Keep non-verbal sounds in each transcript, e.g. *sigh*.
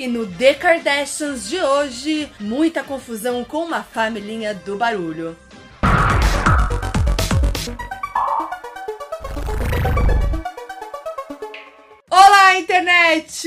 E no The Kardashians de hoje, muita confusão com uma família do barulho. Olá, internet!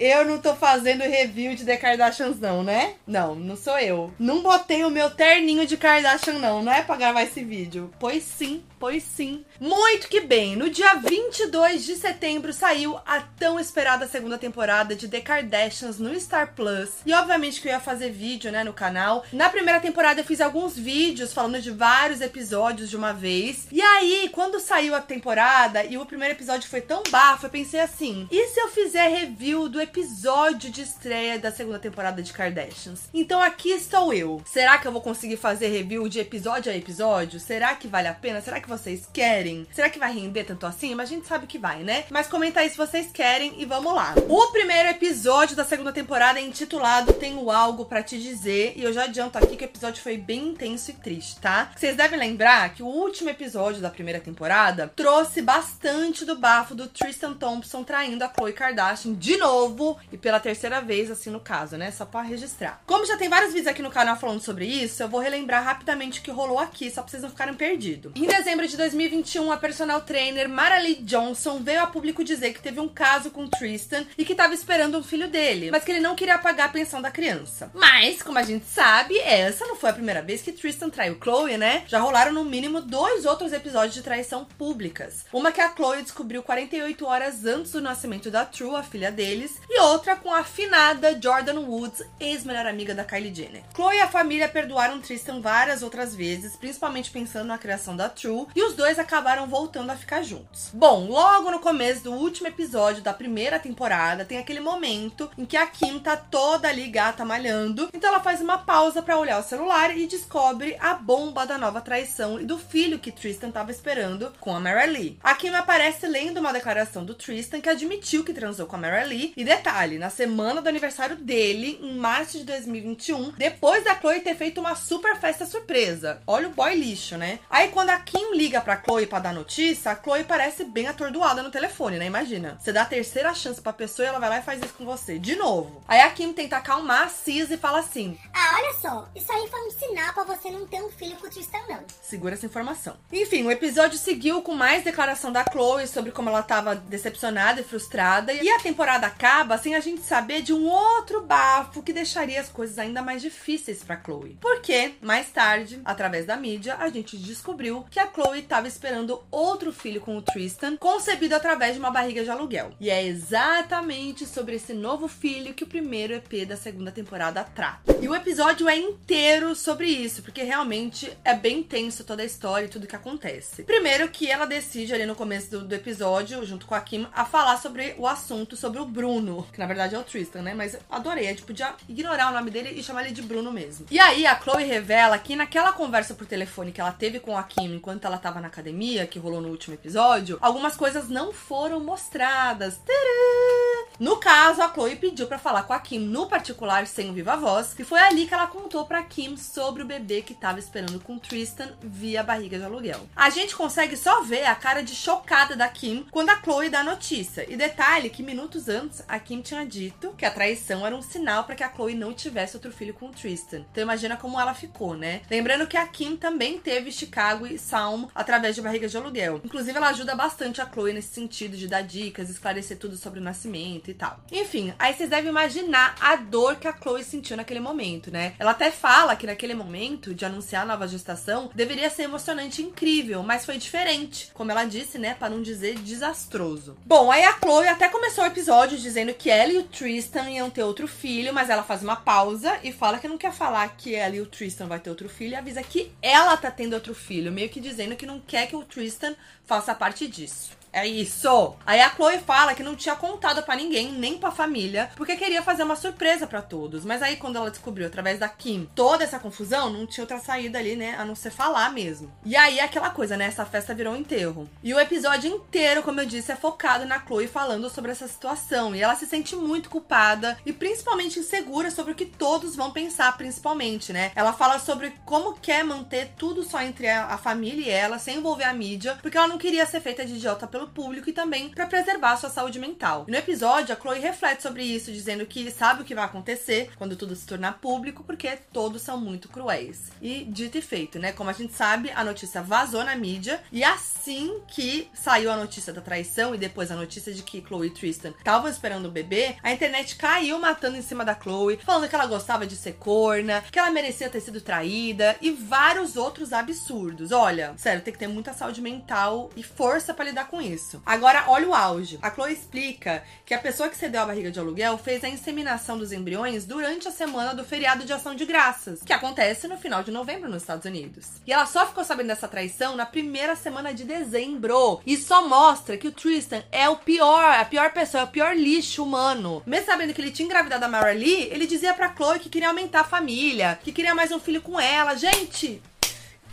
Eu não tô fazendo review de The Kardashians, não, né? Não, não sou eu. Não botei o meu terninho de Kardashian, não. Não é pra gravar esse vídeo. Pois sim, pois sim. Muito que bem, no dia 22 de setembro saiu a tão esperada segunda temporada de The Kardashians no Star Plus. E obviamente que eu ia fazer vídeo, né, no canal. Na primeira temporada eu fiz alguns vídeos falando de vários episódios de uma vez. E aí, quando saiu a temporada e o primeiro episódio foi tão bafo, eu pensei assim: e se eu fizer review do episódio de estreia da segunda temporada de Kardashians? Então aqui estou eu. Será que eu vou conseguir fazer review de episódio a episódio? Será que vale a pena? Será que vocês querem? Será que vai render tanto assim? Mas a gente sabe que vai, né? Mas comenta aí se vocês querem e vamos lá. O primeiro episódio da segunda temporada é intitulado Tenho Algo para Te Dizer. E eu já adianto aqui que o episódio foi bem intenso e triste, tá? Vocês devem lembrar que o último episódio da primeira temporada trouxe bastante do bafo do Tristan Thompson traindo a Khloe Kardashian de novo e pela terceira vez, assim no caso, né? Só pra registrar. Como já tem vários vídeos aqui no canal falando sobre isso, eu vou relembrar rapidamente o que rolou aqui, só pra vocês não ficarem perdidos. Em dezembro de 2021, a personal trainer Maralee Johnson veio a público dizer que teve um caso com Tristan e que tava esperando um filho dele, mas que ele não queria pagar a pensão da criança. Mas, como a gente sabe, essa não foi a primeira vez que Tristan traiu Chloe, né? Já rolaram no mínimo dois outros episódios de traição públicas. Uma que a Chloe descobriu 48 horas antes do nascimento da True, a filha deles, e outra com a afinada Jordan Woods, ex-melhor amiga da Kylie Jenner. Chloe e a família perdoaram Tristan várias outras vezes, principalmente pensando na criação da True, e os dois acabaram voltando a ficar juntos. Bom, logo no começo do último episódio da primeira temporada, tem aquele momento em que a Kim tá toda ali gata malhando, então ela faz uma pausa para olhar o celular e descobre a bomba da nova traição e do filho que Tristan tava esperando com a Mary Lee. A Kim aparece lendo uma declaração do Tristan que admitiu que transou com a Mary Lee. E detalhe, na semana do aniversário dele, em março de 2021, depois da Chloe ter feito uma super festa surpresa. Olha o boy lixo, né? Aí quando a Kim liga pra Chloe pra dar notícia, a Chloe parece bem atordoada no telefone, né? Imagina. Você dá a terceira chance pra pessoa e ela vai lá e faz isso com você. De novo. Aí a Kim tenta acalmar a Cis e fala assim: Ah, olha só, isso aí foi um sinal pra você não ter um filho com o Tristan, não. Segura essa informação. Enfim, o episódio seguiu com mais declaração da Chloe sobre como ela tava decepcionada e frustrada. E a temporada acaba sem a gente saber de um outro bafo que deixaria as coisas ainda mais difíceis pra Chloe. Porque, mais tarde, através da mídia, a gente descobriu que a Chloe tava esperando outro filho com o Tristan, concebido através de uma barriga de aluguel. E é exatamente sobre esse novo filho que o primeiro EP da segunda temporada trata. E o episódio é inteiro sobre isso, porque realmente é bem tenso toda a história e tudo que acontece. Primeiro que ela decide ali no começo do, do episódio, junto com a Kim, a falar sobre o assunto, sobre o Bruno, que na verdade é o Tristan, né? Mas adorei, a gente podia ignorar o nome dele e chamar ele de Bruno mesmo. E aí a Chloe revela que naquela conversa por telefone que ela teve com a Kim enquanto ela tava na academia, que rolou no último episódio, algumas coisas não foram mostradas. Tadã! No caso, a Chloe pediu para falar com a Kim no particular, sem o viva voz, e foi ali que ela contou pra Kim sobre o bebê que tava esperando com Tristan via barriga de aluguel. A gente consegue só ver a cara de chocada da Kim quando a Chloe dá a notícia. E detalhe que minutos antes a Kim tinha dito que a traição era um sinal para que a Chloe não tivesse outro filho com Tristan. Então imagina como ela ficou, né? Lembrando que a Kim também teve Chicago e Salmo através de barriga de aluguel. Inclusive ela ajuda bastante a Chloe nesse sentido de dar dicas, esclarecer tudo sobre o nascimento e tal. Enfim, aí vocês devem imaginar a dor que a Chloe sentiu naquele momento, né? Ela até fala que naquele momento de anunciar a nova gestação deveria ser emocionante e incrível, mas foi diferente. Como ela disse, né? Para não dizer desastroso. Bom, aí a Chloe até começou o episódio dizendo que ela e o Tristan iam ter outro filho, mas ela faz uma pausa e fala que não quer falar que ela e o Tristan vai ter outro filho e avisa que ela tá tendo outro filho, meio que dizendo que não quer que o Tristan faça parte disso. É isso. Aí a Chloe fala que não tinha contado para ninguém, nem pra família, porque queria fazer uma surpresa para todos. Mas aí quando ela descobriu através da Kim toda essa confusão, não tinha outra saída ali, né, a não ser falar mesmo. E aí aquela coisa, né, essa festa virou um enterro. E o episódio inteiro, como eu disse, é focado na Chloe falando sobre essa situação, e ela se sente muito culpada e principalmente insegura sobre o que todos vão pensar, principalmente, né? Ela fala sobre como quer manter tudo só entre a, família e ela, sem envolver a mídia, porque ela não queria ser feita de idiota pelo pelo público e também para preservar sua saúde mental. E no episódio, a Chloe reflete sobre isso, dizendo que sabe o que vai acontecer quando tudo se tornar público, porque todos são muito cruéis. E dito e feito, né? Como a gente sabe, a notícia vazou na mídia e assim que saiu a notícia da traição e depois a notícia de que Chloe e Tristan estavam esperando o bebê, a internet caiu matando em cima da Chloe, falando que ela gostava de ser corna, que ela merecia ter sido traída e vários outros absurdos. Olha, sério, tem que ter muita saúde mental e força para lidar com isso. Agora, olha o auge. A Chloe explica que a pessoa que cedeu a barriga de aluguel fez a inseminação dos embriões durante a semana do feriado de ação de graças, que acontece no final de novembro nos Estados Unidos. E ela só ficou sabendo dessa traição na primeira semana de dezembro. E só mostra que o Tristan é o pior, a pior pessoa, é o pior lixo humano. Mesmo sabendo que ele tinha engravidado a Mara Lee, ele dizia pra Chloe que queria aumentar a família, que queria mais um filho com ela. Gente,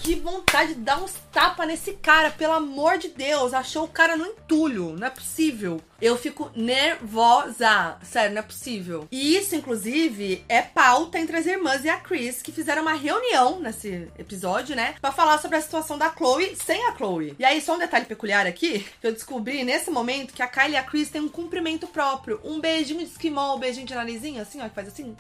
que vontade de dar uns tapa nesse cara, pelo amor de Deus. Achou o cara no entulho, não é possível. Eu fico nervosa, sério, não é possível. E isso, inclusive, é pauta entre as irmãs e a Chris, que fizeram uma reunião nesse episódio, né? Pra falar sobre a situação da Chloe sem a Chloe. E aí, só um detalhe peculiar aqui, que eu descobri nesse momento que a Kylie e a Chris têm um cumprimento próprio. Um beijinho de esquimó, um beijinho de narizinho, assim, ó, que faz assim.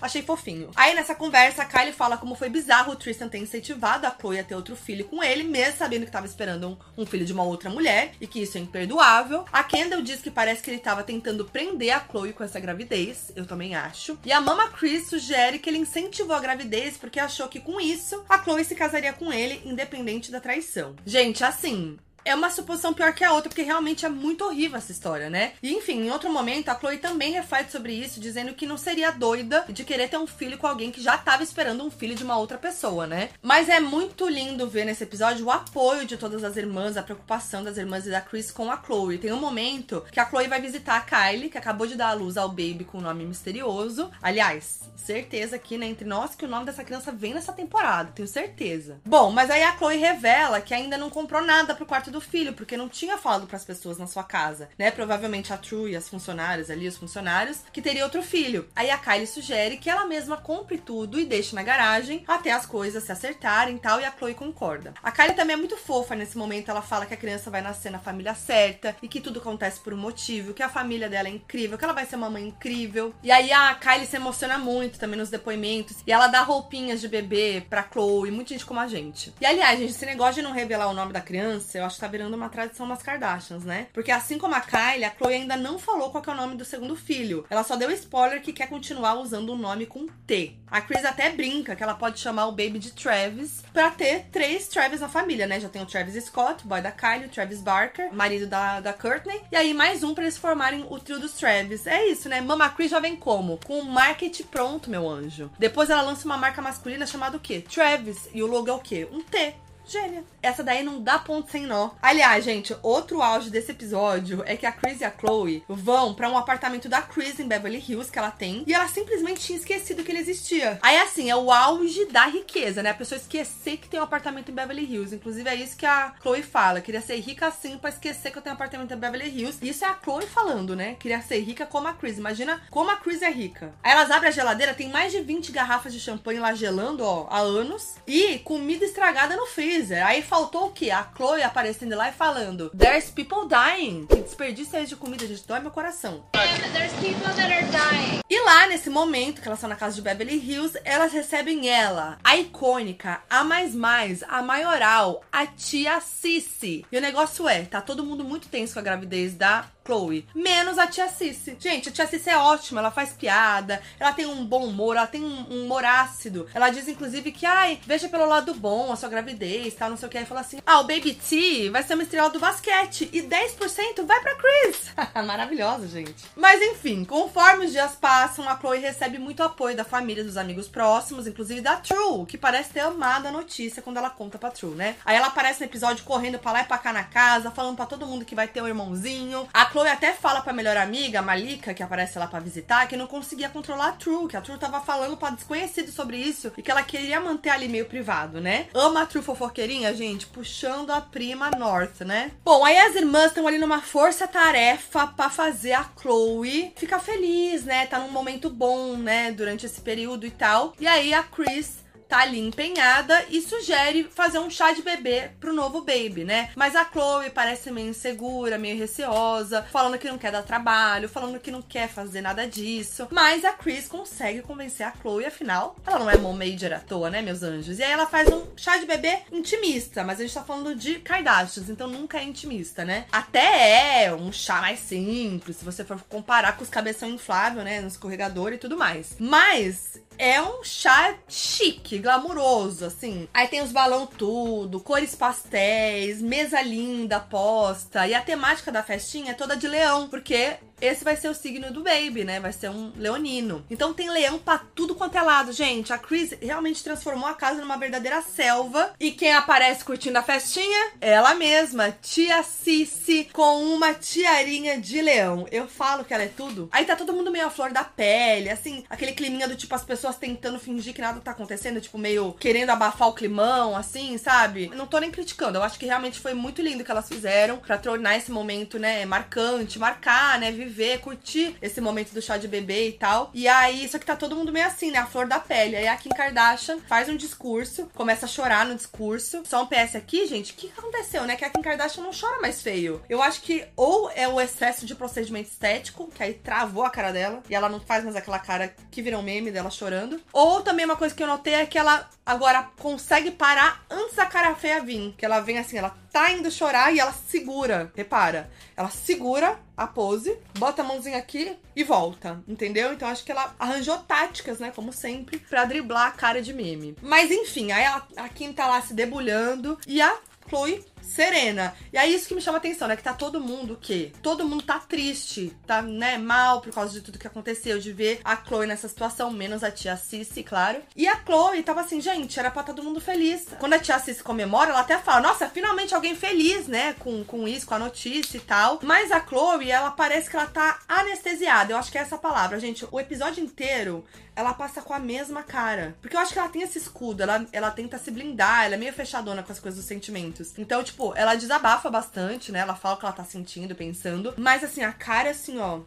Achei fofinho. Aí nessa conversa, a Kylie fala como foi bizarro o Tristan ter incentivado a Chloe a ter outro filho com ele, mesmo sabendo que tava esperando um, um, filho de uma outra mulher e que isso é imperdoável. A Kendall diz que parece que ele tava tentando prender a Chloe com essa gravidez, eu também acho. E a Mama Chris sugere que ele incentivou a gravidez porque achou que com isso a Chloe se casaria com ele, independente da traição. Gente, assim, é uma suposição pior que a outra, porque realmente é muito horrível essa história, né? E enfim, em outro momento, a Chloe também reflete sobre isso, dizendo que não seria doida de querer ter um filho com alguém que já estava esperando um filho de uma outra pessoa, né? Mas é muito lindo ver nesse episódio o apoio de todas as irmãs, a preocupação das irmãs e da Chris com a Chloe. Tem um momento que a Chloe vai visitar a Kylie, que acabou de dar a luz ao baby com um nome misterioso. Aliás, certeza aqui, né, entre nós, que o nome dessa criança vem nessa temporada, tenho certeza. Bom, mas aí a Chloe revela que ainda não comprou nada pro quarto do do filho, porque não tinha falado para as pessoas na sua casa, né? Provavelmente a True e as funcionárias ali, os funcionários, que teria outro filho. Aí a Kylie sugere que ela mesma compre tudo e deixe na garagem até as coisas se acertarem e tal, e a Chloe concorda. A Kylie também é muito fofa nesse momento, ela fala que a criança vai nascer na família certa e que tudo acontece por um motivo, que a família dela é incrível, que ela vai ser uma mãe incrível. E aí a Kylie se emociona muito também nos depoimentos e ela dá roupinhas de bebê pra Chloe, muita gente como a gente. E aliás, gente, esse negócio de não revelar o nome da criança, eu acho que tá tá virando uma tradição das Kardashians, né? Porque assim como a Kylie, a Chloe ainda não falou qual é o nome do segundo filho. Ela só deu spoiler que quer continuar usando o nome com T. A Chris até brinca que ela pode chamar o baby de Travis pra ter três Travis na família, né? Já tem o Travis Scott, boy da Kylie, o Travis Barker, marido da, da Courtney, e aí mais um pra eles formarem o trio dos Travis. É isso, né? Mama Chris já vem como? Com o marketing pronto, meu anjo. Depois ela lança uma marca masculina chamada o quê? Travis. E o logo é o quê? Um T. Gênia. Essa daí não dá ponto sem nó. Aliás, gente, outro auge desse episódio é que a Chris e a Chloe vão para um apartamento da Chris em Beverly Hills que ela tem e ela simplesmente tinha esquecido que ele existia. Aí, assim, é o auge da riqueza, né? A pessoa esquecer que tem um apartamento em Beverly Hills. Inclusive, é isso que a Chloe fala. Queria ser rica assim pra esquecer que eu tenho um apartamento em Beverly Hills. Isso é a Chloe falando, né? Queria ser rica como a Chris. Imagina como a Chris é rica. Aí elas abrem a geladeira, tem mais de 20 garrafas de champanhe lá gelando, ó, há anos. E comida estragada no freezer freezer. Aí faltou o quê? A Chloe aparecendo lá e falando: There's people dying. Que desperdício é esse de comida, gente. Dói meu coração. There's people that are dying. E lá, nesse momento que elas estão na casa de Beverly Hills, elas recebem ela, a icônica, a mais mais, a maioral, a tia Cici. E o negócio é, tá todo mundo muito tenso com a gravidez da Chloe. Menos a tia Cici. Gente, a tia Cici é ótima, ela faz piada, ela tem um bom humor, ela tem um, um humor ácido. Ela diz, inclusive, que, ai, veja pelo lado bom a sua gravidez, tal, não sei o que. Aí fala assim, ah, o Baby T vai ser uma estrela do basquete e 10% vai pra Chris. *laughs* Maravilhosa, gente. Mas enfim, conforme os dias passam, a Chloe recebe muito apoio da família, dos amigos próximos, inclusive da True, que parece ter amado a notícia quando ela conta pra True, né? Aí ela aparece no episódio correndo pra lá e pra cá na casa, falando pra todo mundo que vai ter um irmãozinho. A Chloe até fala pra melhor amiga, Malika, que aparece lá pra visitar, que não conseguia controlar a True, que a True tava falando pra desconhecido sobre isso e que ela queria manter ali meio privado, né? Ama a True fofoqueirinha, gente, puxando a prima North, né? Bom, aí as irmãs estão ali numa força-tarefa pra fazer a Chloe ficar feliz, né? Tá num momento bom, né? Durante esse período e tal. E aí a Chris tá ali empenhada e sugere fazer um chá de bebê pro novo baby, né? Mas a Chloe parece meio insegura, meio receosa, falando que não quer dar trabalho, falando que não quer fazer nada disso. Mas a Chris consegue convencer a Chloe, afinal, ela não é mommager à toa, né, meus anjos? E aí ela faz um chá de bebê intimista, mas a gente tá falando de Kardashians, então nunca é intimista, né? Até é um chá mais simples, se você for comparar com os cabeção inflável, né, no escorregador e tudo mais. Mas é um chá chique, glamuroso, assim. Aí tem os balão tudo, cores pastéis, mesa linda posta. E a temática da festinha é toda de leão, porque esse vai ser o signo do Baby, né? Vai ser um leonino. Então tem leão pra tudo quanto é lado, gente. A Chris realmente transformou a casa numa verdadeira selva. E quem aparece curtindo a festinha? Ela mesma, tia Cici, com uma tiarinha de leão. Eu falo que ela é tudo. Aí tá todo mundo meio à flor da pele, assim, aquele climinha do tipo as pessoas tentando fingir que nada tá acontecendo, tipo, meio querendo abafar o climão, assim, sabe? Não tô nem criticando. Eu acho que realmente foi muito lindo que elas fizeram pra tornar esse momento, né, marcante, marcar, né, viver, curtir esse momento do chá de bebê e tal. E aí, só que tá todo mundo meio assim, né? A flor da pele. Aí a Kim Kardashian faz um discurso, começa a chorar no discurso. Só um PS aqui, gente, o que aconteceu, né? Que a Kim Kardashian não chora mais feio. Eu acho que ou é o excesso de procedimento estético, que aí travou a cara dela, e ela não faz mais aquela cara que virou um meme dela chorando. Ou também uma coisa que eu notei é que ela agora consegue parar antes da cara feia vir. Que ela vem assim, ela tá indo chorar e ela segura. Repara, ela segura a pose, bota a mãozinha aqui e volta, entendeu? Então acho que ela arranjou táticas, né, como sempre, para driblar a cara de meme. Mas enfim, aí ela, a Kim tá lá se debulhando e a Chloe serena. E aí isso que me chama atenção, né? Que tá todo mundo o quê? Todo mundo tá triste, tá, né, mal por causa de tudo que aconteceu, de ver a Chloe nessa situação, menos a tia Cici, claro. E a Chloe tava assim, gente, era pra todo mundo feliz. Quando a tia Cici comemora, ela até fala, nossa, finalmente alguém feliz, né, com, com isso, com a notícia e tal. Mas a Chloe, ela parece que ela tá anestesiada. Eu acho que é essa palavra, gente. O episódio inteiro ela passa com a mesma cara. Porque eu acho que ela tem esse escudo, ela, ela tenta se blindar, ela é meio fechadona com as coisas dos sentimentos. Então, tipo, ela desabafa bastante, né? Ela fala o que ela tá sentindo, pensando. Mas assim, a cara assim, ó,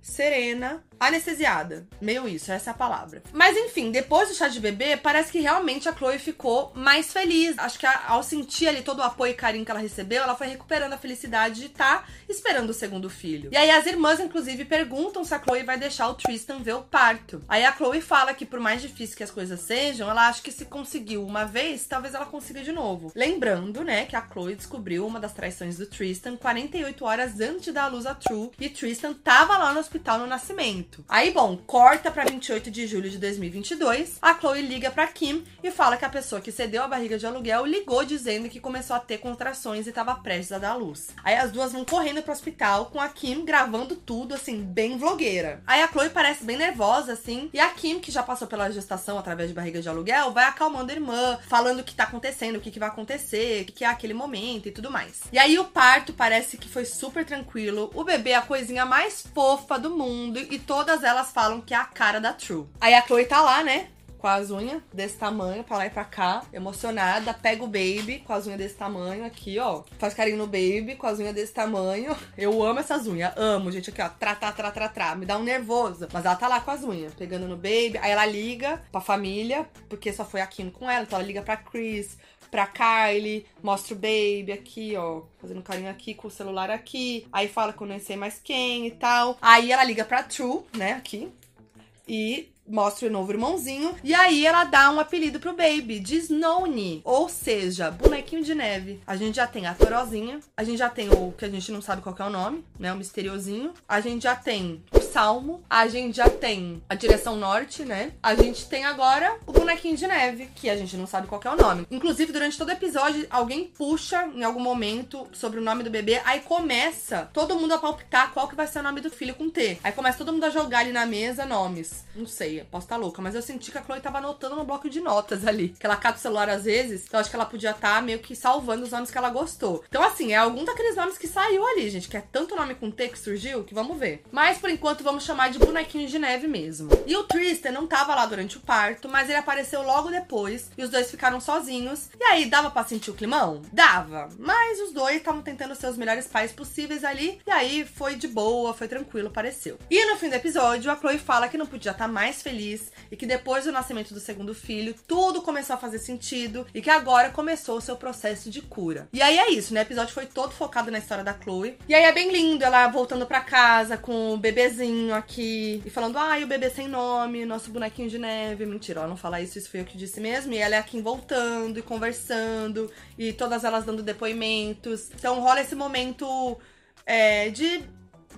serena, anestesiada. Meio isso, essa é a palavra. Mas enfim, depois do chá de bebê, parece que realmente a Chloe ficou mais feliz. Acho que ao sentir ali todo o apoio e carinho que ela recebeu, ela foi recuperando a felicidade de estar tá esperando o segundo filho. E aí as irmãs, inclusive, perguntam se a Chloe vai deixar o Tristan ver o parto. Aí a Chloe fala que por mais difícil que as coisas sejam, ela acha que se conseguiu uma vez, talvez ela consiga de novo. Lembrando, né, que a Chloe descobriu uma das traições do Tristan 48 horas antes de dar a luz a True, e Tristan tava lá no hospital no nascimento. Aí, bom, corta para 28 de julho de 2022. A Chloe liga para Kim e fala que a pessoa que cedeu a barriga de aluguel ligou dizendo que começou a ter contrações e estava prestes a dar luz. Aí as duas vão correndo pro hospital com a Kim gravando tudo assim, bem vlogueira. Aí a Chloe parece bem nervosa assim, e a Kim, que já passou pela gestação através de barriga de aluguel, vai acalmando a irmã, falando o que tá acontecendo, o que, que vai acontecer, o que, que é aquele momento e tudo mais. E aí o parto parece que foi super tranquilo. O bebê é a coisinha mais fofa do mundo e todas elas falam que é a cara da True. Aí a Chloe tá lá, né? Com as unhas desse tamanho, pra lá e pra cá, emocionada, pega o baby com as unhas desse tamanho aqui, ó. Faz carinho no baby com as unhas desse tamanho. Eu amo essas unhas, amo, gente, aqui, ó. Tra, tra, tra, tra, tra. Me dá um nervoso. Mas ela tá lá com as unhas, pegando no baby. Aí ela liga pra família, porque só foi a Kim com ela, então ela liga pra Chris, pra Kylie, mostra o baby aqui, ó, fazendo carinho aqui com o celular aqui. Aí fala que eu não sei mais quem e tal. Aí ela liga pra True, né, aqui. E mostra o novo irmãozinho. E aí ela dá um apelido pro baby de Snowny, ou seja, bonequinho de neve. A gente já tem a Torozinha, a gente já tem o que a gente não sabe qual é o nome, né? O misteriosinho. A gente já tem Salmo, a gente já tem a direção norte, né? A gente tem agora o bonequinho de neve, que a gente não sabe qual é o nome. Inclusive, durante todo o episódio, alguém puxa em algum momento sobre o nome do bebê, aí começa todo mundo a palpitar qual que vai ser o nome do filho com T. Aí começa todo mundo a jogar ali na mesa nomes. Não sei, posso estar tá louca, mas eu senti que a Chloe tava anotando no bloco de notas ali. Que ela cata o celular às vezes, então acho que ela podia estar tá meio que salvando os nomes que ela gostou. Então, assim, é algum daqueles nomes que saiu ali, gente, que é tanto nome com T que surgiu, que vamos ver. Mas por enquanto vamos chamar de bonequinhos de neve mesmo. E o Tristan não tava lá durante o parto, mas ele apareceu logo depois e os dois ficaram sozinhos. E aí, dava pra sentir o climão? Dava. Mas os dois estavam tentando ser os melhores pais possíveis ali. E aí foi de boa, foi tranquilo, pareceu. E no fim do episódio, a Chloe fala que não podia estar mais feliz e que depois do nascimento do segundo filho, tudo começou a fazer sentido e que agora começou o seu processo de cura. E aí é isso, né? O episódio foi todo focado na história da Chloe. E aí é bem lindo ela voltando para casa com o bebezinho aqui e falando: ai, ah, o bebê sem nome, nosso bonequinho de neve. Mentira, ela não fala isso, isso foi eu que disse mesmo. E ela é aqui voltando e conversando e todas elas dando depoimentos. Então rola esse momento é, de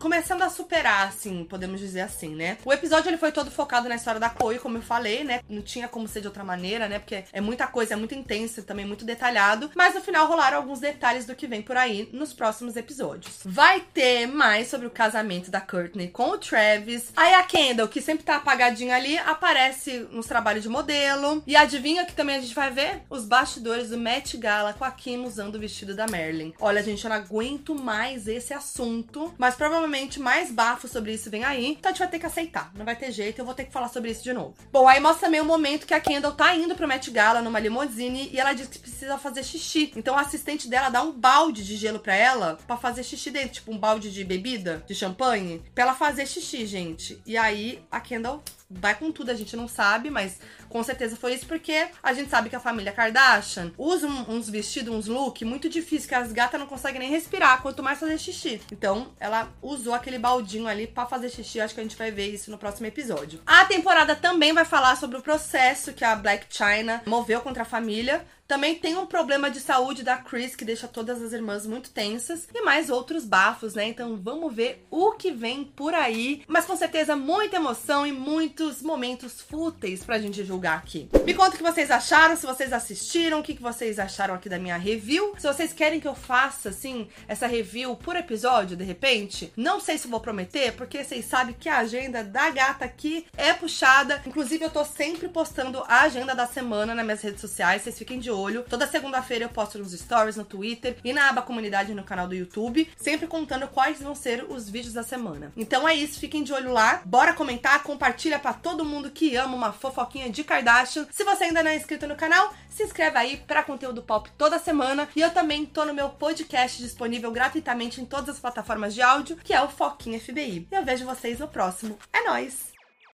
começando a superar, assim, podemos dizer assim, né? O episódio ele foi todo focado na história da Chloe, como eu falei, né? Não tinha como ser de outra maneira, né? Porque é muita coisa, é muito intenso também muito detalhado. Mas no final rolaram alguns detalhes do que vem por aí nos próximos episódios. Vai ter mais sobre o casamento da Courtney com o Travis. Aí a Kendall, que sempre tá apagadinha ali, aparece nos trabalhos de modelo. E adivinha que também a gente vai ver os bastidores do Met Gala com a Kim usando o vestido da Marilyn. Olha, gente, eu não aguento mais esse assunto, mas provavelmente provavelmente mais bafo sobre isso vem aí. Então a gente vai ter que aceitar. Não vai ter jeito, eu vou ter que falar sobre isso de novo. Bom, aí mostra também o momento que a Kendall tá indo pro Met Gala numa limousine e ela diz que precisa fazer xixi. Então o assistente dela dá um balde de gelo pra ela para fazer xixi dentro, tipo um balde de bebida, de champanhe, pra ela fazer xixi, gente. E aí a Kendall vai com tudo, a gente não sabe, mas com certeza foi isso porque a gente sabe que a família Kardashian usa uns vestidos, uns look muito difíceis que as gatas não conseguem nem respirar, quanto mais fazer xixi. Então, ela usou aquele baldinho ali para fazer xixi, acho que a gente vai ver isso no próximo episódio. A temporada também vai falar sobre o processo que a Black China moveu contra a família, também tem um problema de saúde da Chris que deixa todas as irmãs muito tensas e mais outros bafos, né? Então vamos ver o que vem por aí. Mas com certeza muita emoção e muitos momentos fúteis pra gente julgar aqui. Me conta o que vocês acharam, se vocês assistiram, o que vocês acharam aqui da minha review. Se vocês querem que eu faça, assim, essa review por episódio, de repente, não sei se vou prometer, porque vocês sabem que a agenda da gata aqui é puxada. Inclusive, eu tô sempre postando a agenda da semana nas minhas redes sociais, vocês fiquem de olho olho. Toda segunda-feira eu posto nos stories, no Twitter e na aba comunidade no canal do YouTube, sempre contando quais vão ser os vídeos da semana. Então é isso, fiquem de olho lá. Bora comentar, compartilha para todo mundo que ama uma fofoquinha de Kardashian. Se você ainda não é inscrito no canal, se inscreve aí para conteúdo pop toda semana. E eu também tô no meu podcast disponível gratuitamente em todas as plataformas de áudio, que é o Foquinha FBI. Eu vejo vocês no próximo. É nós.